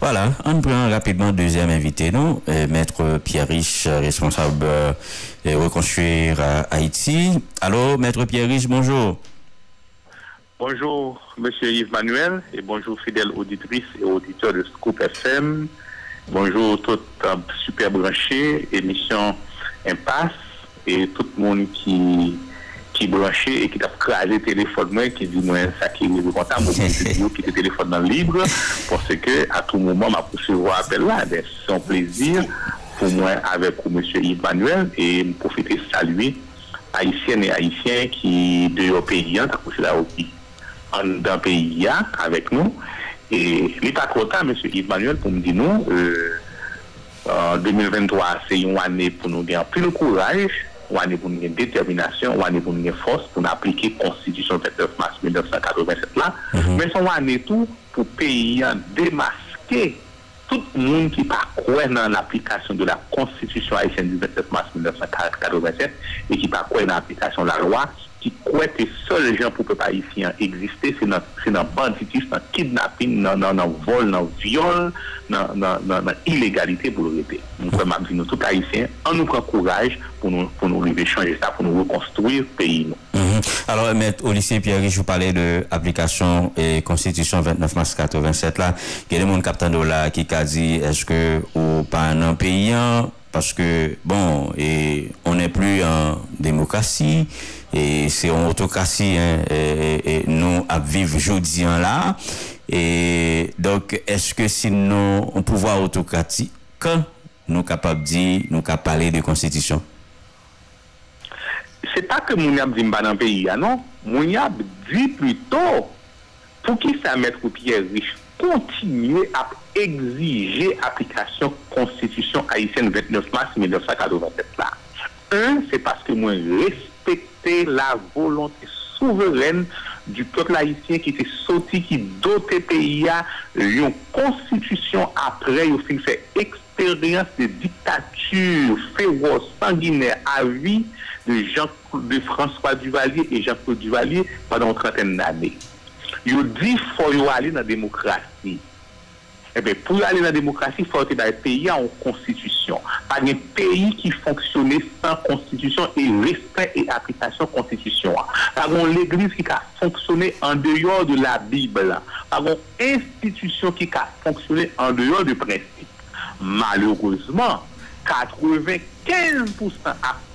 Voilà, on prend rapidement deuxième invité, non? Euh, Maître Pierre Riche, responsable de euh, reconstruire Haïti. Allô, Maître Pierre Riche, bonjour. Bonjour, Monsieur Yves Manuel, et bonjour fidèles auditrices et auditeurs de Scoop FM. Bonjour tout super branché, émission Impasse, et tout le monde qui qui branché et qui a crasé le téléphone qui dit moi ça qui est moi qui est téléphone dans libre parce que à tout moment m'a recevoir appel là c'est un plaisir pour moi avec monsieur Yves Manuel et profiter saluer haïtiennes et haïtiens qui de leur pays hein, là aussi dans pays hein, avec nous. Et pas content monsieur Yves Manuel pour me dire nous euh, en 2023 c'est une année pour nous gagner plus de courage ou année pour une détermination, ou année pour une force pour appliquer la Constitution 29 mars 1987 là. Mais une année tout pour pays démasquer tout le monde qui pas dans l'application de la Constitution haïtienne du 29 mars 1987 et qui pas croire dans l'application de la loi qui croit que seuls gens pour peuple haïtien exister, c'est dans, le banditisme, dans le kidnapping, dans le vol, dans le viol, l'illégalité pour le répéter. Donc, comme je nous, tout nous prend courage pour nous, pour nous changer ça, pour nous reconstruire le pays. Mhm. Alors, au lycée Pierre, je vous parlais de l'application et Constitution 29 mars 87 là. Il y a des gens qui a dit est-ce que ou pas un pays parce que bon et on n'est plus en démocratie et c'est en autocratie hein, et, nous à vivre aujourd'hui là. Et donc est-ce que sinon un pouvoir autocratique nous capables de dire nous capables parler de constitution? C'est pas que nous avons dit dans le pays hein, non? Nous dit plutôt pour qui ça mettre Pierre riche continuer à exiger application Constitution haïtienne 29 mars 1987 là. Un, c'est parce que moi respecter la volonté souveraine du peuple haïtien qui était sorti, qui doté pays à une constitution après, au fin fait expérience de dictature féroce, sanguinaire, à vie de, Jean, de François Duvalier et Jean-Claude Duvalier pendant une trentaine d'années. Il dit qu'il faut aller dans la démocratie. Eh bien, pour aller dans la démocratie, il faut être dans un pays en constitution. Pas un pays qui fonctionnait sans constitution et respect et application constitution. Pas l'église qui a fonctionné en dehors de la Bible. Pas une institution qui a fonctionné en dehors du principe. Malheureusement, 95%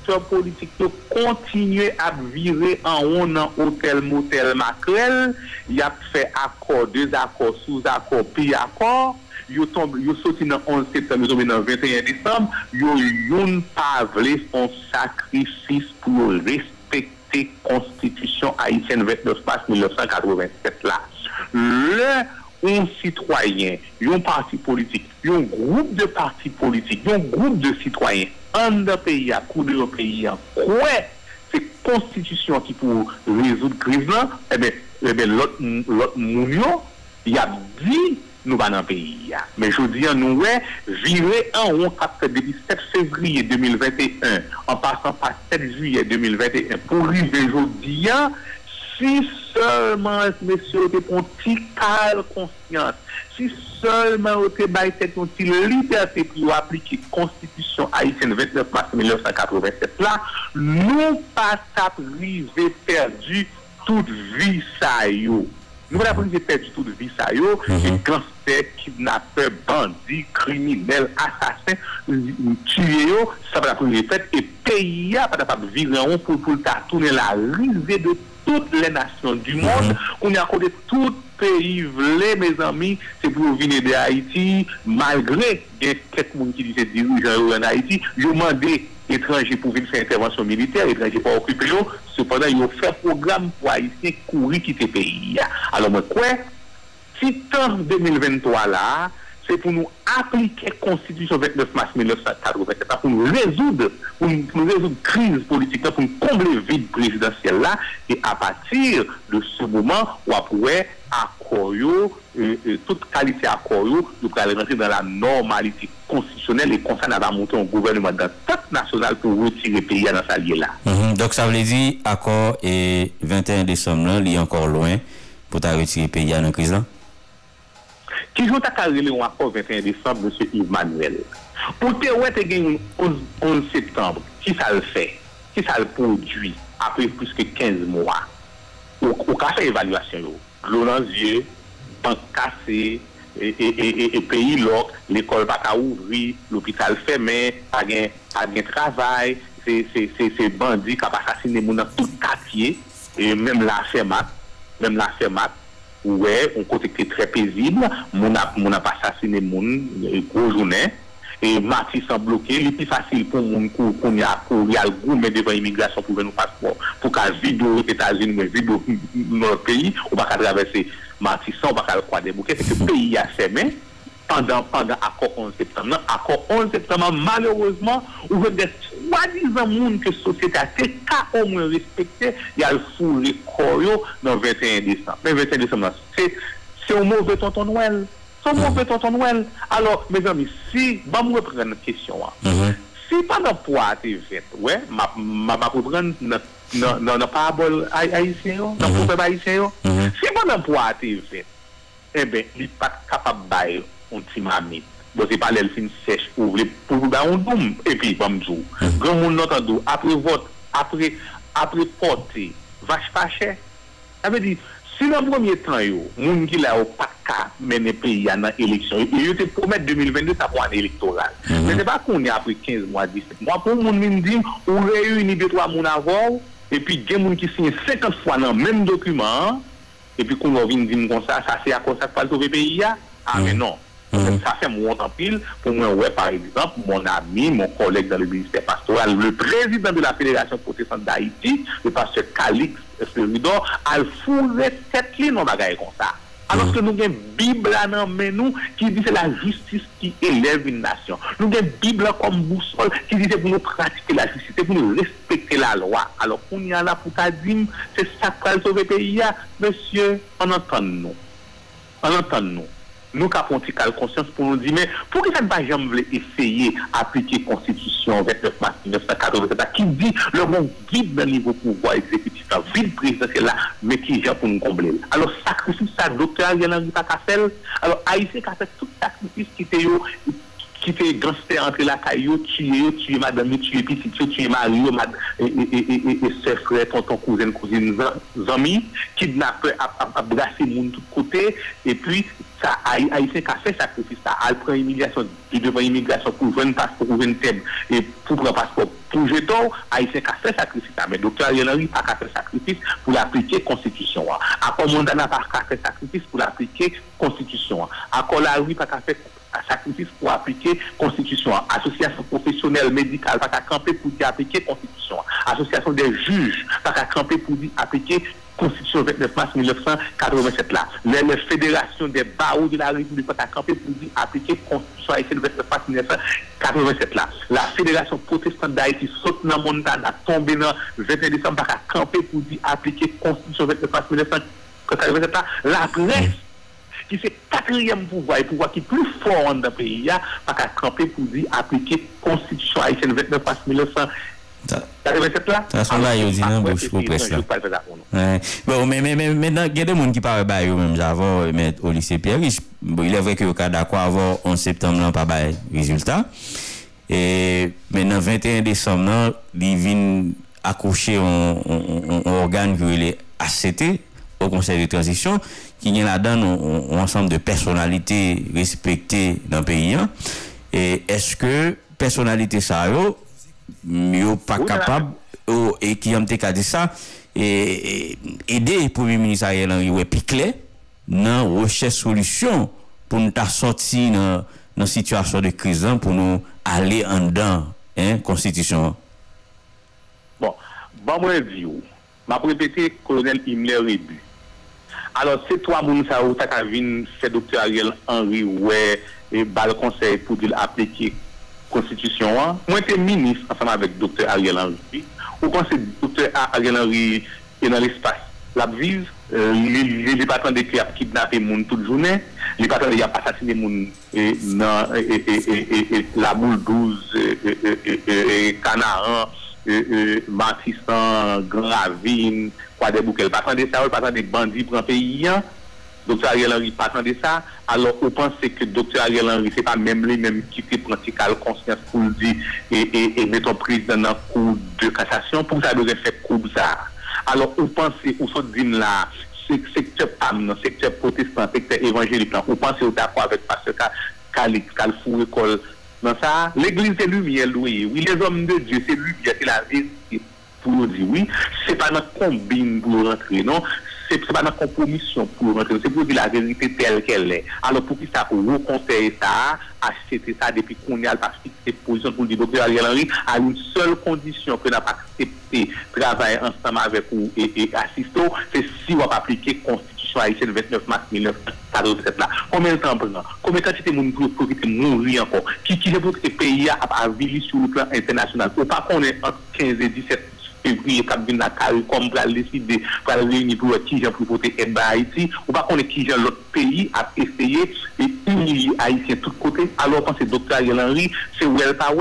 akteur politik yo kontinye ap vire an ou nan hotel motel makrel, yap fe akor, dez akor, souz akor, pi akor, yo, yo soti nan 11 septem, yo somi nan 21 desem, yo yon pavle son sakrifis pou respekte konstitisyon Haitien 29 mars 1987 la. Le un citoyen, un parti politique, un groupe de partis politiques, un groupe de citoyens, un pays, à coup de pays, quoi c'est constitution qui pour résoudre la crise là, eh bien, eh bien l'autre mounio, il a dit nous dans le pays. Mais je dis, nous, virer en haut depuis 7 février 2021, en passant par 7 juillet 2021, pour arriver aujourd'hui, Si seulement messieurs te pon ti kal konsyant, si seulement ou te bay tek nou ti liberté pou aplike konstitisyon Haitien 29 mars 1987 mm-hmm. la, nou pa sa prive perdi tout vi sa yo. Nou pa sa prive perdi tout vi sa yo, e gansè, kidnapè, bandi, kriminel, asasè, tuye yo, sa pa la prive perdi, e peya pa ta pa vive an pou pou ta toune la rive de toutes les nations du monde, mm-hmm. qu'on y a accordé tout pays vle, mes amis, c'est pour venir de Haïti, malgré des quelques monde qui disaient dirigeants en Haïti, je demandais étrangers pour venir faire intervention militaire, étrangers pour occuper nous, cependant, ils ont fait programme pour Haïtiens courir quitter le pays. Alors, moi, quoi? Si temps 2023 là, c'est pour nous appliquer la Constitution 29 mars 1987, pour nous résoudre, pour nous, résoudre la crise politique, pour nous combler le vide présidentiel là, et à partir de ce moment, on pourrait accord, euh, euh, toute qualité accord, nous pourrons rentrer dans la normalité constitutionnelle et comme ça, on va monter un gouvernement toute national pour retirer le pays dans sa liée là. Mhm. Donc ça veut dire, accord et 21 décembre, il est encore loin pour retirer le pays dans la crise là? Ki joun ta karele yon akor 21 Desembre, M. Yves Manuel. Pou te wè te gen yon 11 Septembre, ki sa l fè, ki sa l prodwi, apre plus ke 15 mwa. Ou ka fè evalwasyon yo. Glonans ye, bank kase, e, e, e, e peyi lok, l'ekol baka ouvri, l'opital fèmè, pa gen, gen travay, se, se, se, se bandi kap asasine moun nan tout katye, e mèm la fèmat, mèm la fèmat, ouè, on kote kte tre pezible, moun apasasine moun, kou jounen, e mati san bloke, li pi fasil pou moun kou koun ya kou yal goun men devan imigrasyon pou ven nou paspor, pou ka vidou etajin men vidou nou peyi, ou baka travesse mati san, ou baka kwa debouke, se ke peyi ya semen, pandan akor 11 septembre, akor 11 septembre, malerouzman, ou ven swa dizan moun ke sosyetate ka o mwen respekte, yal fou le koryo nan 21 Desem. Men 21 Desem nan, se o mou ve tonton Noel. Se o mou ve tonton Noel. Alors, mes amis, si, ba mwen repren nan kesyon an. Mm -hmm. Si pa nan po a te vet, wè, ouais, ma, ma, ma pou pren nan, nan, nan parabol haisyen yo, nan pou peb haisyen yo, mm -hmm. si pa nan po a te vet, ebe, eh li pat kapab bayo, on ti mami. Bo se pale el fin sech ou vle pou da on doum. E pi, bam zou. Gran moun notan dou, apre vot, apre pote, vache fache. A ve di, si nan premier tan yo, moun ki la ou pat ka mene peyi an nan eleksyon. Yo te promet 2022 sa pou an elektoral. Men se pa kon ya apri 15 mwa 17 mwa. Pou moun min di, ou reyou ni betwa moun avor, epi gen moun ki sinye 50 fwa nan men dokumen, epi kon moun vin di moun konsa, sa se a konsa kwa lto ve peyi ya? A men non. Sa se moun anpil, pou moun wè par exemple, moun ami, moun kolek dan le minister pastoral, le prezident de la Fédération Protestante d'Haïti, le pasteur Calix Esperidor, al foure set li non bagay konsa. Alors que nou gen Bibla nan men nou ki di se la justice ki eleve une nation. Nou gen Bibla kom bousol ki di se pou nou pratike la justice, pou nou respekte la loi. Alors pou ni an la pou ta dim, se sakral sove peyi ya, Monsieur, an anton nou. An anton nou. Nou ka ponti kal konsyans pou nou di, men pou ki sa ba jam vle eseye aplike konstitusyon 29 mars 1987 ki di le moun vide nan nivou pouvoi ekzekutif la, vide prezident la, men ki jan pou nou komble. Alors sakrifis sa doktor yon an di pa ka fel, alors a yise ka fe tout sakrifis ki te ki te granste entre la tuye yo, tuye madame, tuye pisi, tuye mari yo, e se fre, tonton kouzen, kouzen zami, kidnap ap brase moun tout kote, e pi sa a yise ka fe sakrifis sa, al pran imigrasyon, di devan imigrasyon pou ven paspor, pou ven tem, e pou pran paspor pou jeton, a yise ka fe sakrifis sa, men doktor Yenari pa ka fe sakrifis pou l'aplike konstitusyon wa. Akon mondana pa ka fe sakrifis pou l'aplike konstitusyon wa. Akon la oui pa ka fe sakrifis pou aplike konstitusyon. Asosyasyon profesyonel medikal pa ka kampe pou di aplike konstitusyon. Asosyasyon de juj pa ka kampe pou di aplike konstitusyon 29 mars 1987 la. Le federasyon de barou de la republik pa ka kampe pou di aplike konstitusyon 29 mars 1987 la. La federasyon protestant d'Haïti sot nan montan a tombe nan 21 décembre pa ka kampe pou di aplike konstitusyon 29 mars 1987 la. La pres ki se katriyem pouvoi, pouvoi ki plou for an da peyi ya, pa ka kampe pou di aplike konstitusyon Haitien 29 pas 1987 la. Ta son la yo di nan bouch pou pres la. Bon, men nan gen de moun ki pare bay yo menm javon, men o lise Pierre, bon, il evre ki yo ka dakwa avon 11 septem nan pa bay rezultat. E men nan 21 desom nan, li vin akouche an organ ki yo le ACT, o konsey de transisyon, ki gen la dan ou ansam de personalite respekte nan peyi an, e eske personalite sa yo, yo pa kapab, yo e ki yon te kade sa, e ede pou mi ministaryen an yo epikle, nan roche solusyon pou nou ta soti nan, nan situasyon de krizan pou nou ale an dan konstitisyon an. Bon, ban mwen di yo, ma prepete kolonel Imler Rebu, Alors, to a moun ou tak avin se doktor Ariel Henry ouè bal konsey pou di l'aplike konstitusyon an, mwen te minis ansanman vek doktor Ariel Henry, ou konsey doktor Ariel Henry e nan l'espace l'abviz, li patan de ki ap kidnap e moun tout jounen, li patan de yap asasine moun nan la boule 12 kanaran, Matistan, Gravine, kwa de boukel. Patan de sa ou, patan de bandi pran peyi an, Dr. Ariel Henry patande sa, alo ou panse ke Dr. Ariel Henry se pa mem li mem ki te prantikal konsyans pou l di e meton priz nan nan kou de kasasyon pou sa doze fè kou bza. Alo ou panse ou so din la sekte pam nan, sekte protestant, sekte evanjelik nan, ou panse ou ta kwa vek pa se ka kalik, kal fou ekol Nan sa, l'Eglise se lumiè louye. Oui, les hommes de Dieu se lumiè, se la vérité. Pou nou di, oui, se pa nan kombine pou rentre, non? Se pa nan kompromisyon pou rentre. Se pou di la vérité tel kel lè. Alors pou ki sa pou wou konseye sa, achete sa depi konyal pa fikse posisyon pou di Dr. Ariel Henry a yon sol kondisyon ke nan pa aksepte travaye ansama avek ou e asisto, se si wap aplike konstitusyon Haitien 29 mars 1947 la. Komen tan prenan? Komen tan chete moun pou ki te moun ri ankon? Ki je pou ki te peyi ap avili sou le plan internasyonal? Ou pa konen 15 et 17 fevriye kap bin la kari kom pral deside pral reyni pou wè ki jan pou pote eba Haiti ou pa konen ki jan lot peyi ap eseye e unili Haitien tout kote alo pan se Dr. Ariel Henry se wèl pa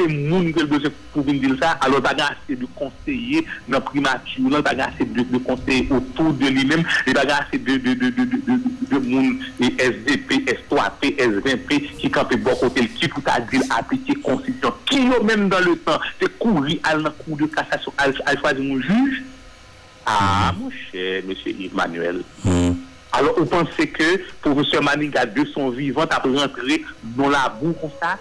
se moun gèl bezè pou vin dil sa alo baga ase de konseye nan primati ou nan baga ase de de li men e baga ase de moun SDP, S3P, S20P ki kanpe bo kote l ki pou ta dil apike konsisyon ki yo men dan le tan se kouri al nan kou de kasasyon al chwazi moun juj a mou chè M. Yves Manuel alo ou pense ke pou M. Maniga de son vivant ap rentre non la bou kon sa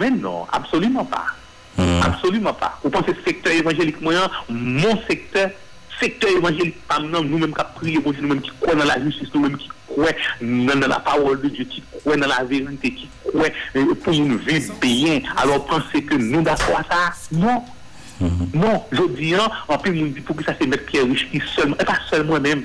Men non, absolument pas. Hmm. Absolument pas. Ou pense sektor evanjelik mwen, mon sektor, sektor evanjelik pa mnen, nou menm ka priye, nou menm ki kwen nan la justis, nou menm ki kwen nan la parol de Dieu, ki kwen nan la verite, ki kwen pou moun ve beyen, alor pense ke nou da kwa sa? Non. Non, jodi an, anpe moun di pou ki sa se met Pierre Richki selman, e pa selman menm.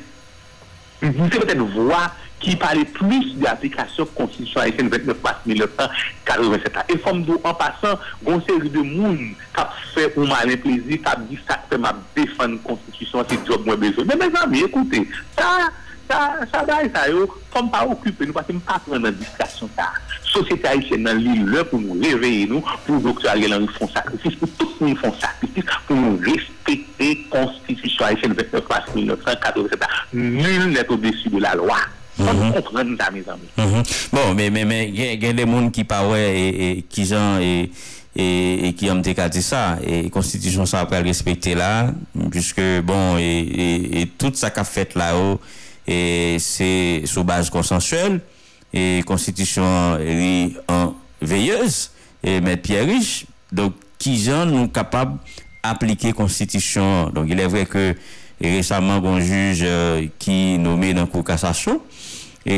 Moun se meten vwa ki pale plus de aplikasyon konstitusyon Haitien 29 mars 1987. E fom do an pasan, gonseri de moun kap fe ou malen plezi, kap di sakpe ma defan konstitusyon si job mwen bezo. Men men zami, ekoute, sa day sa yo, fom pa okupe nou, pati m pa pren nan diskasyon ta. Sosyete Haitien nan li lè pou nou reveye nou, pou Dr. Ariel Henry fon sakrifis, pou tout moun fon sakrifis, pou nou respete konstitusyon Haitien 29 mars 1987. Nul net ou desi de la loa. Bon, men gen de moun ki pa wè ki jan e ki yon te ka di sa e konstitisyon sa apre respekte la puisque bon e tout sa ka fet la ou e se sou base konsensuel e konstitisyon li an veyeuse e met piye riche donk ki jan nou kapab aplike konstitisyon donk ilè vre ke resaman gon juj euh, ki nome nan kou kassasyon e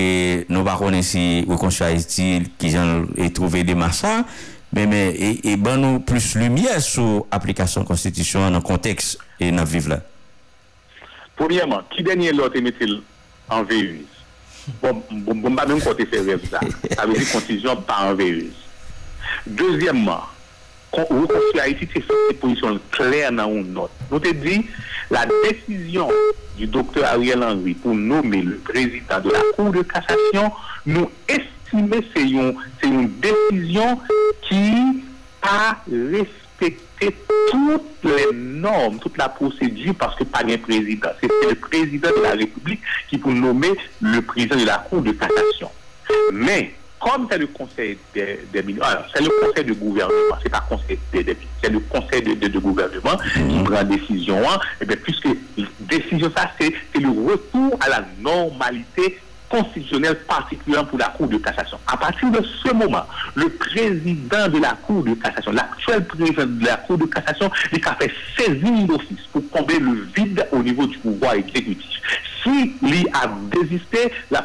nou pa konen si rekonstruya itil ki jan e trove de massa men men e, e ban nou plus lumye sou aplikasyon konstitisyon nan konteks e nan vive la Poumyeman, ki denye lote metil an veyuz bon, bon, bon, bon ba men kote se rev la ave di konstitisyon pa an veyuz Dezyemman wakonswa estil se fè posisyon klèr nan ou not. Nou te di, la desisyon du Dr. Ariel Henry pou nomme le prezident de la Cour de Cassation nou estime se yon desisyon ki pa respekte tout le norme, tout la procedure parce que pa gen prezident. Se se le prezident de la République ki pou nomme le prezident de la Cour de Cassation. Mais, comme c'est le conseil des millions, alors c'est le conseil de gouvernement, c'est pas conseil des c'est le conseil de gouvernement qui prend décision, et bien puisque décision ça, c'est le retour à la normalité constitutionnelle particulière pour la Cour de cassation. À partir de ce moment, le président de la Cour de cassation, l'actuel président de la Cour de cassation, il a fait saisir d'office pour combler le vide au niveau du pouvoir exécutif. S'il y a désisté, la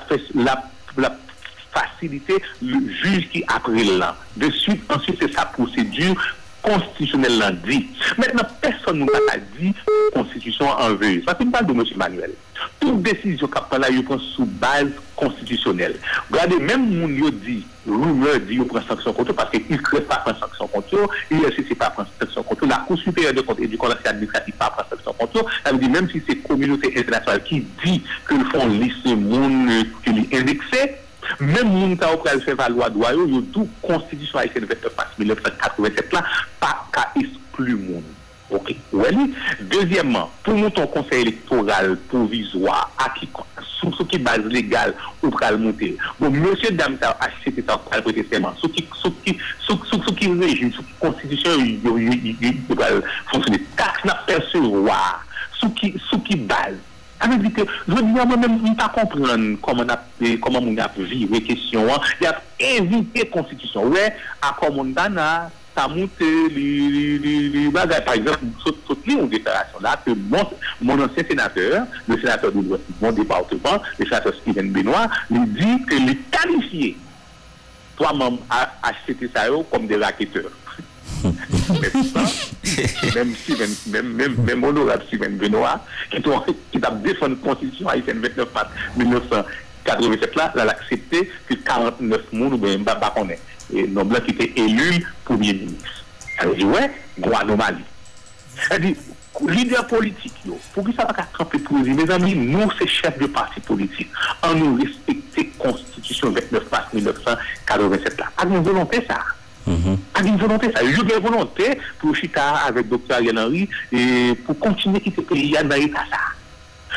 faciliter le juge qui a pris l'an. De suite, ensuite, c'est sa procédure constitutionnelle l'an dit. Maintenant, personne ne m'a dit constitution en. Parce qu'il me parle de M. Manuel. Toute décision pris là, il prend sous base constitutionnelle. Regardez, même mon dit, rumeur dit, il prend sanction contre parce qu'il ne crée pas prendre sanction contre, il ne pas prendre sanction contre, la Cour supérieure de compte et du conseil administratif pas prendre sanction contre, ça veut même si c'est communauté internationale qui dit que le fond liste monde qui est Mem moun ta ou pral fè valwa dwa yo, yo tou konstitusyon Haitien 29 mars 1987 la, pa ka isplu moun. Ok, oui. Deuxièmement, pour monter un conseil électoral provisoire sous ce qui base légale ou pour le monter. Bon, monsieur a ça pour prêter serment. Ce qui, ce qui, ce, ce, qui régime, ce qui constitution, il va fonctionner. Taxe n'a percevoir. Ce qui, ce qui base. Ça veut dire que, je veux dire, moi-même, je ne pas comprendre comment on a, comment on a vu les questions. Il y a évité constitution. Ouais, à ça monte les bagages. Par exemple, saute une déclaration là que mon, mon ancien sénateur, le sénateur de mon département, le sénateur Steven Benoît, lui dit que les qualifiés, trois membres HCT comme des raquetteurs. même Steven, même, même, même honorable Steven Benoît, qui, qui a défendu la constitution haïtienne 29 mars 1987 là, l'a accepté que 49 monde ou bien pas connaît et non blanc qui était élu premier ministre. Elle dit, ouais, gros anomalie. Elle dit, leader politique, yo, pour que ça va camper pour mes amis, nous, c'est chefs de parti politique, en nous respecter Constitution 29 mars 1987 là. A une volonté, ça. A une volonté, ça. Je une volonté pour chita avec Dr. Ariel Henry et pour continuer à quitter le pays dans l'état ça.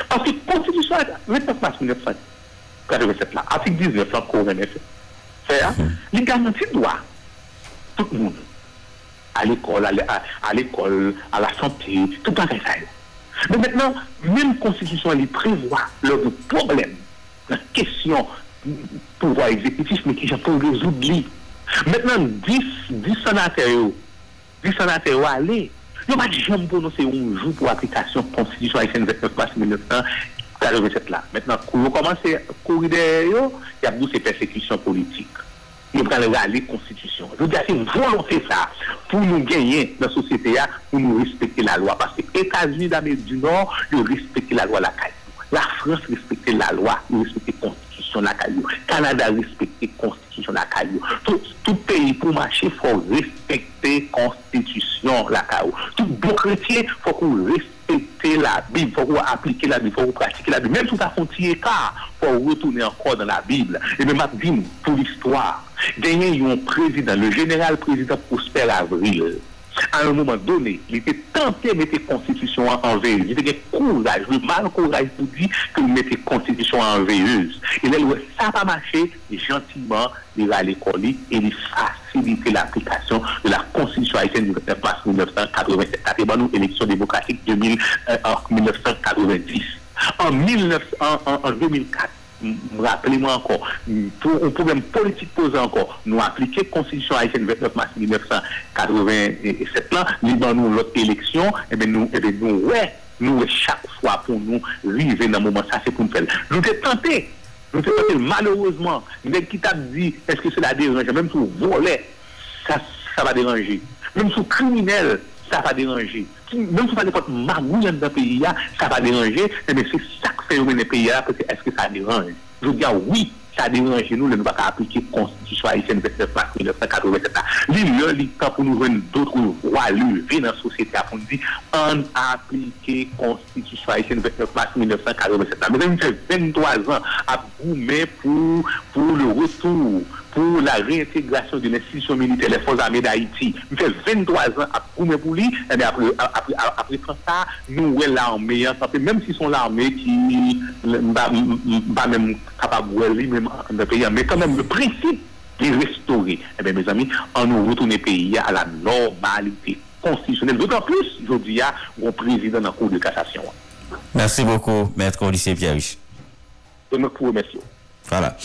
Parce que Constitution 29 mars 1987 là, article 19 là, qu'on fait. Les garanties doivent tout le monde à l'école, à l'école, à la santé, tout pareil ça. Mais maintenant, même constitution, elle prévoit le problème, la question pouvoir exécutif, mais qui pour résoudre. Maintenant, 10, 10 sénateurs, 10 sénateurs, allez, il n'y a pas de jamais prononcé un jour pour application constitution haïtienne 29 mars 1987 là. Maintenant, quand vous commencez à courir derrière, il y a beaucoup de persécutions politiques nous allons aller constitution. Je veux dire, c'est une volonté ça pour nous gagner dans la société, pour nous respecter la loi. Parce que les États-Unis d'Amérique du Nord, ils respectent la loi la La France respecte la loi, ils respectent la la Le Canada respecte constitution la Tout, tout pays pour marcher, faut respecter constitution la Tout bon chrétien, faut qu'on respecte respecter la Bible, faut appliquer la Bible, faut pratiquer la Bible. Même si ça frontière car, il faut retourner encore dans la Bible. Et même pour l'histoire, gagner un président, le général président Prosper Avril, à un moment donné, il était tenté de mettre la constitution en veilleuse. Il avait courage, le mal courage pour dire qu'il mettait la constitution en veilleuse. Et là, ça n'a pas marché, gentiment, il va à l'école et il faciliter l'application de la constitution haïtienne du 29 mars 1987. C'est nous élection démocratique de euh, en 1990. En, 19, en 2004, rappelez-moi encore, pour un problème politique posé encore, nous appliquer la Constitution haïtienne 29 mars 1987 là, nous dans l'autre élection, et eh bien nous, et eh bien nous, ouais, nous, chaque fois pour nous, vivre dans le moment, ça c'est pour nous faire. Nous sommes tentés, nous sommes tentés, malheureusement, mais qui t'a dit, est-ce que cela dérange, même si vous volez, ça, ça va déranger. Même si vous criminel, sa pa deranje. Mwen sou pa depot magou jan da peyi ya, sa pa deranje, men se sak fè ou men de peyi ya, pwese eske sa deranje. Jou diya, oui, sa deranje nou, le nou pa ka aplike konstitusyon Haitien 29 mars 1987 la. Li lè, li ta pou nou ven doutrou roi leve nan sosyete a pou nou di, an aplike konstitusyon Haitien 29 mars 1987 la. Men se mwen fè 23 an ap goumen pou le retour pour la réintégration de l'institution militaire des forces armées d'Haïti. Il fait 23 ans à Koumé pour lui, et après, après, après, ça, nous, l'armée, même si sont l'armée qui pas même capable de même dans le pays, mais quand même le principe est restauré. Eh bien, mes amis, on nous retourne le pays à la normalité constitutionnelle. D'autant plus, je dis, il y a un président dans la Cour de cassation. Merci beaucoup, Maître Olysse Pierre. Je vous remercie. Voilà.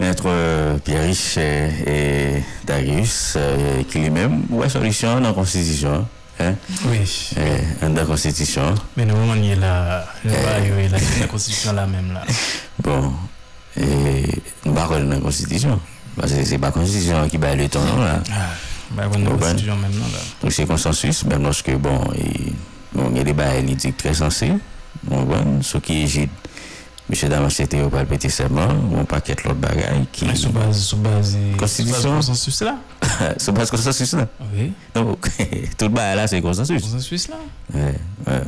Maître euh, Pierre Rich et, Darius, euh, qui lui-même, ouais, solution dans la Constitution. Hein? Oui. dans la Constitution. Mais nous, on est là, la Constitution là même là. Bon, et nous dans la Constitution. Parce que c'est pas la Constitution qui bat le temps là. Ah, bah, la Constitution même là. Donc c'est consensus, même lorsque, bon, bon il y a des bails très sensés, bon, ce qui est Mèche Damas ete yo pal peti seman, moun paket lot bagay ki... Mè sou base, sou base... Euh, Konstitusyon? Konsensus la? Sou base konsensus la? Oui. Donc, tout ba la se konsensus. Konsensus la? Oui, oui.